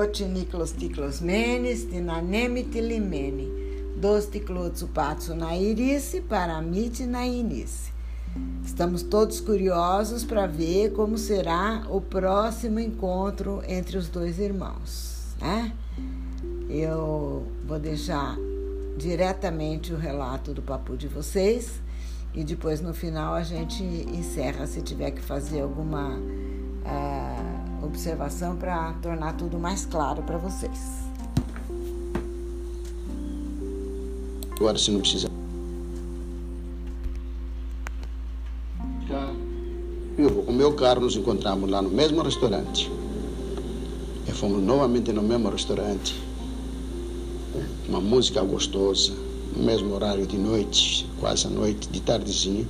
Oti Niklos Tiklos Menes, Tinanemi Tilimene, Dos Tiklotsu na Irice, Paramite na Inice. Estamos todos curiosos para ver como será o próximo encontro entre os dois irmãos, né? Eu vou deixar diretamente o relato do papo de vocês e depois no final a gente encerra se tiver que fazer alguma uh, observação para tornar tudo mais claro para vocês. Agora se não precisa. Eu vou com o meu carro, nos encontramos lá no mesmo restaurante. E fomos novamente no mesmo restaurante. Uma música gostosa, no mesmo horário de noite, quase à noite, de tardezinha.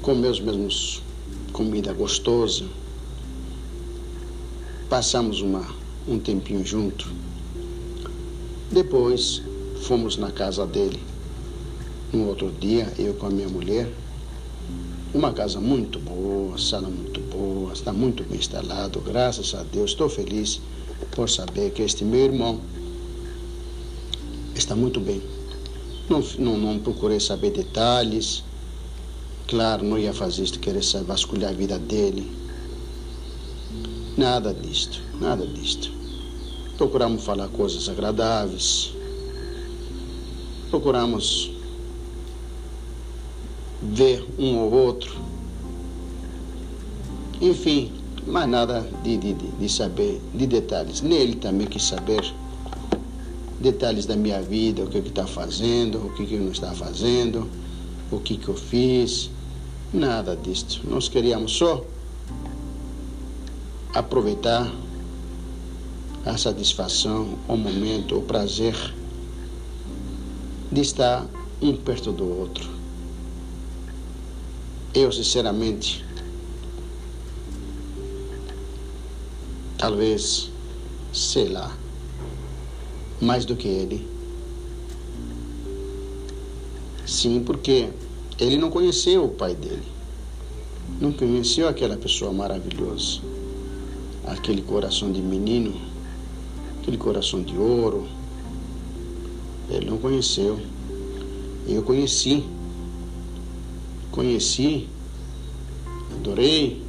Comeu os mesmos comida gostosa. Passamos uma, um tempinho junto. Depois fomos na casa dele. No outro dia, eu com a minha mulher. Uma casa muito boa, sala muito boa, está muito bem instalado, graças a Deus. Estou feliz por saber que este meu irmão está muito bem. Não, não, não procurei saber detalhes, Claro, não ia fazer isto, querer vasculhar a vida dele. Nada disto, nada disto. Procuramos falar coisas agradáveis. Procuramos ver um ou outro. Enfim, mas nada de, de, de saber de detalhes. Nem ele também quis saber detalhes da minha vida, o que está fazendo, o que, que não está fazendo, o que, que eu fiz. Nada disto. Nós queríamos só aproveitar a satisfação, o momento, o prazer de estar um perto do outro. Eu, sinceramente, talvez, sei lá, mais do que ele. Sim, porque ele não conheceu o pai dele. Não conheceu aquela pessoa maravilhosa. Aquele coração de menino, aquele coração de ouro. Ele não conheceu. Eu conheci. Conheci. Adorei.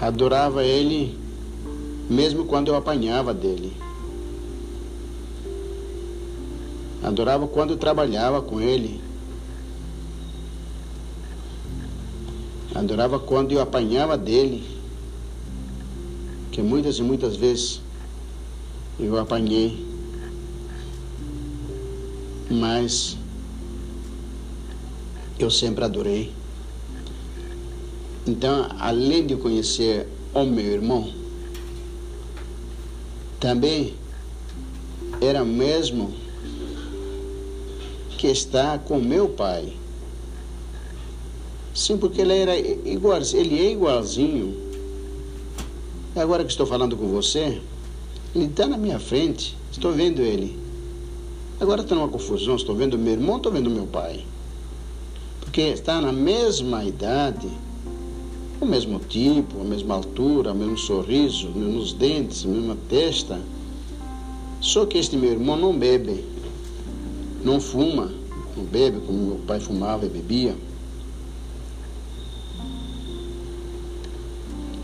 Adorava ele mesmo quando eu apanhava dele. Adorava quando trabalhava com ele. Adorava quando eu apanhava dele. Que muitas e muitas vezes eu apanhei. Mas eu sempre adorei. Então, além de conhecer o meu irmão, também era mesmo que está com meu pai. Sim, porque ele era igual, ele é igualzinho. Agora que estou falando com você, ele está na minha frente, estou vendo ele. Agora está numa confusão, estou vendo meu irmão, estou vendo meu pai. Porque está na mesma idade, o mesmo tipo, a mesma altura, o mesmo sorriso, os mesmos dentes, a mesma testa. Só que este meu irmão não bebe não fuma, não bebe como meu pai fumava e bebia.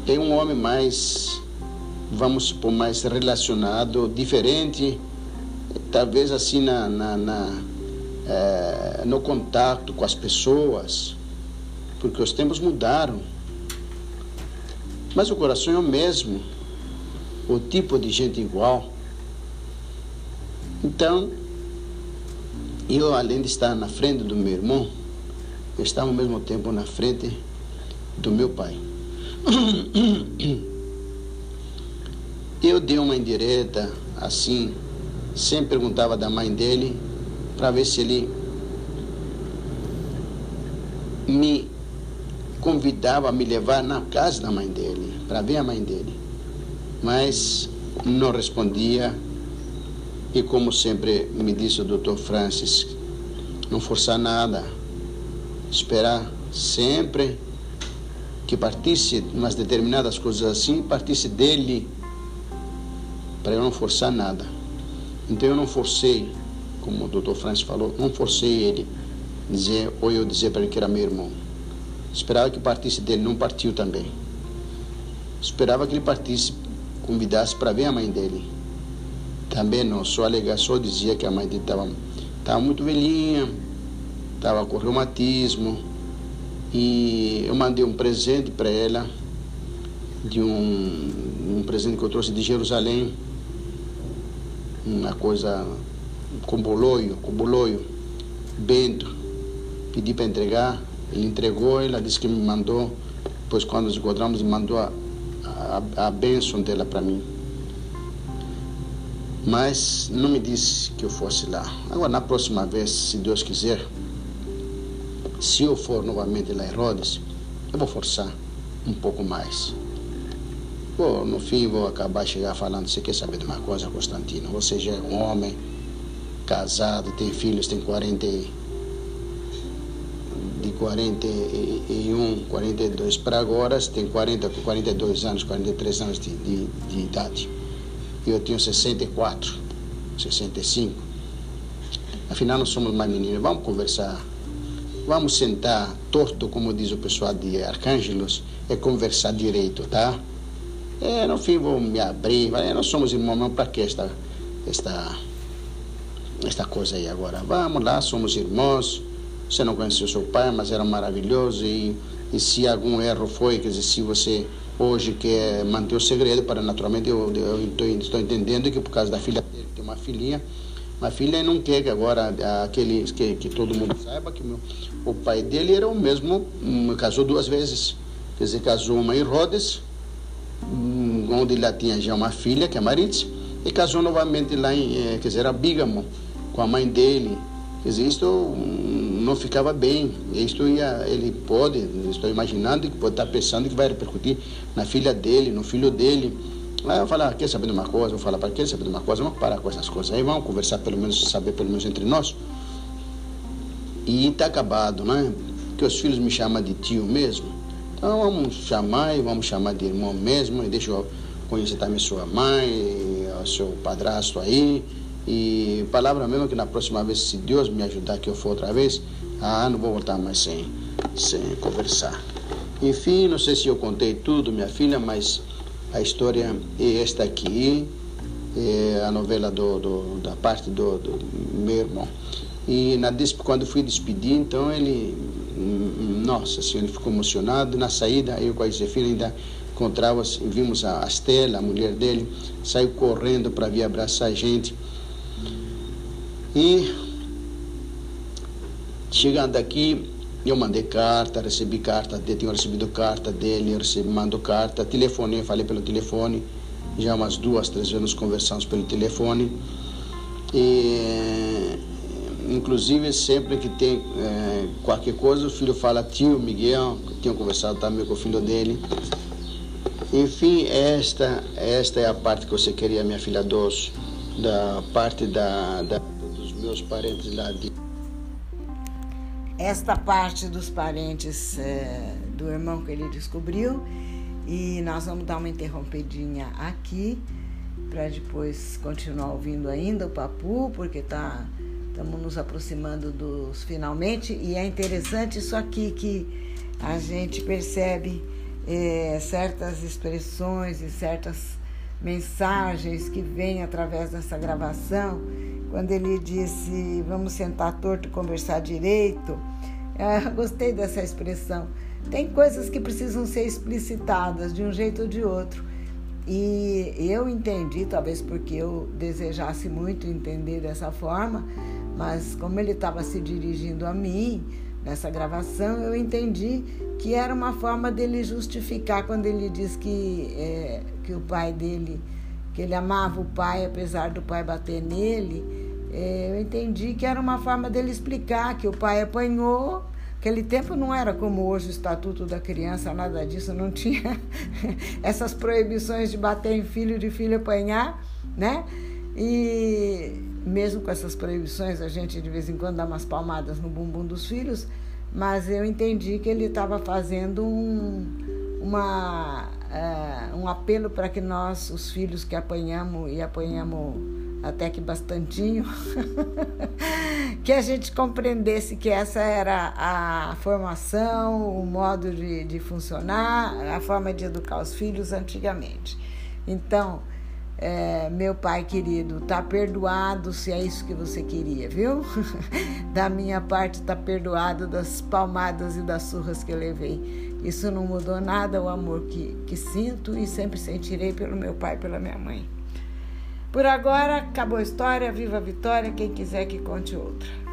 É um homem mais, vamos supor, mais relacionado, diferente, talvez assim na, na, na é, no contato com as pessoas, porque os tempos mudaram. Mas o coração é o mesmo, o tipo de gente igual. Então, eu, além de estar na frente do meu irmão, eu estava ao mesmo tempo na frente do meu pai. Eu dei uma indireta assim, sempre perguntava da mãe dele, para ver se ele me convidava a me levar na casa da mãe dele, para ver a mãe dele. Mas não respondia e como sempre me disse o Dr. Francis, não forçar nada, esperar sempre que partisse umas determinadas coisas assim, partisse dele, para eu não forçar nada. Então eu não forcei, como o doutor Francis falou, não forcei ele dizer, ou eu dizer para ele que era meu irmão. Esperava que partisse dele, não partiu também. Esperava que ele partisse, convidasse para ver a mãe dele. Também não, só alegar, só dizia que a mãe dele estava tava muito velhinha, estava com reumatismo. E eu mandei um presente para ela, de um, um presente que eu trouxe de Jerusalém, uma coisa com boloio, com boloio, bento. Pedi para entregar, ele entregou, ela disse que me mandou, depois quando nos encontramos, mandou a, a, a bênção dela para mim. Mas não me disse que eu fosse lá. Agora, na próxima vez, se Deus quiser, se eu for novamente lá em Rhodes, eu vou forçar um pouco mais. Bom, no fim vou acabar chegar falando, você quer saber de uma coisa, Constantino? Você já é um homem, casado, tem filhos, tem 40 de 41, 42 para agora, você tem 40, 42 anos, 43 anos de, de, de idade. Eu tenho 64, 65. Afinal, não somos mais meninos. Vamos conversar. Vamos sentar torto, como diz o pessoal de Arcângelos, é conversar direito, tá? É, no fim vou me abrir. Nós somos irmãos, mas para que esta, esta, esta coisa aí agora? Vamos lá, somos irmãos você não conheceu seu pai, mas era maravilhoso. E, e se algum erro foi, quer dizer, se você hoje quer manter o segredo, para naturalmente eu, estou entendendo que por causa da filha dele, tem uma filhinha, uma filha não quer que agora aquele que, que todo mundo saiba que meu, o pai dele era o mesmo, um, casou duas vezes. Quer dizer, casou uma em Rhodes, um, onde ele tinha já uma filha, que é Maritz, e casou novamente lá em, eh, quer dizer, era Bígamo, com a mãe dele. Quer dizer, isto não ficava bem. Isto ia, ele pode, estou imaginando que pode estar pensando que vai repercutir na filha dele, no filho dele. Aí eu falar, ah, quer saber de uma coisa? Vou falar para quer saber de uma coisa? Vamos parar com essas coisas aí, vamos conversar pelo menos, saber pelo menos entre nós. E está acabado, né? Que os filhos me chamam de tio mesmo. Então vamos chamar e vamos chamar de irmão mesmo. E deixa eu conhecer também sua mãe, o seu padrasto aí. E palavra mesmo que na próxima vez, se Deus me ajudar que eu for outra vez, ah, não vou voltar mais sem, sem conversar. Enfim, não sei se eu contei tudo, minha filha, mas a história é esta aqui, é a novela do, do da parte do, do, meu irmão. E na, quando fui despedir, então ele, nossa senhora, ele ficou emocionado. Na saída, eu com a Josefina ainda encontrava, vimos a Estela, a mulher dele, saiu correndo para vir abraçar a gente. E chegando aqui, eu mandei carta, recebi carta, tinha recebido carta dele, eu recebi, mando carta, telefonei, falei pelo telefone, já umas duas, três vezes conversamos pelo telefone. E, inclusive, sempre que tem é, qualquer coisa, o filho fala tio Miguel, tinha conversado também com o filho dele. Enfim, esta, esta é a parte que você queria, minha filha doce, da parte da, da meus parentes lá de. Esta parte dos parentes é, do irmão que ele descobriu. E nós vamos dar uma interrompidinha aqui para depois continuar ouvindo ainda o papu, porque tá estamos nos aproximando dos finalmente e é interessante isso aqui que a gente percebe é, certas expressões e certas mensagens que vêm através dessa gravação quando ele disse vamos sentar torto e conversar direito. Eu gostei dessa expressão. Tem coisas que precisam ser explicitadas de um jeito ou de outro. E eu entendi, talvez porque eu desejasse muito entender dessa forma, mas como ele estava se dirigindo a mim nessa gravação, eu entendi que era uma forma dele justificar quando ele diz que, é, que o pai dele, que ele amava o pai apesar do pai bater nele é, eu entendi que era uma forma dele explicar que o pai apanhou. Aquele tempo não era como hoje o Estatuto da Criança, nada disso, não tinha essas proibições de bater em filho, de filho apanhar, né? E mesmo com essas proibições, a gente de vez em quando dá umas palmadas no bumbum dos filhos, mas eu entendi que ele estava fazendo um, uma, uh, um apelo para que nós, os filhos que apanhamos e apanhamos até que bastantinho, que a gente compreendesse que essa era a formação, o modo de, de funcionar, a forma de educar os filhos antigamente. Então, é, meu pai querido, tá perdoado se é isso que você queria, viu? da minha parte, tá perdoado das palmadas e das surras que eu levei. Isso não mudou nada o amor que, que sinto e sempre sentirei pelo meu pai e pela minha mãe. Por agora, acabou a história, viva a vitória, quem quiser que conte outra.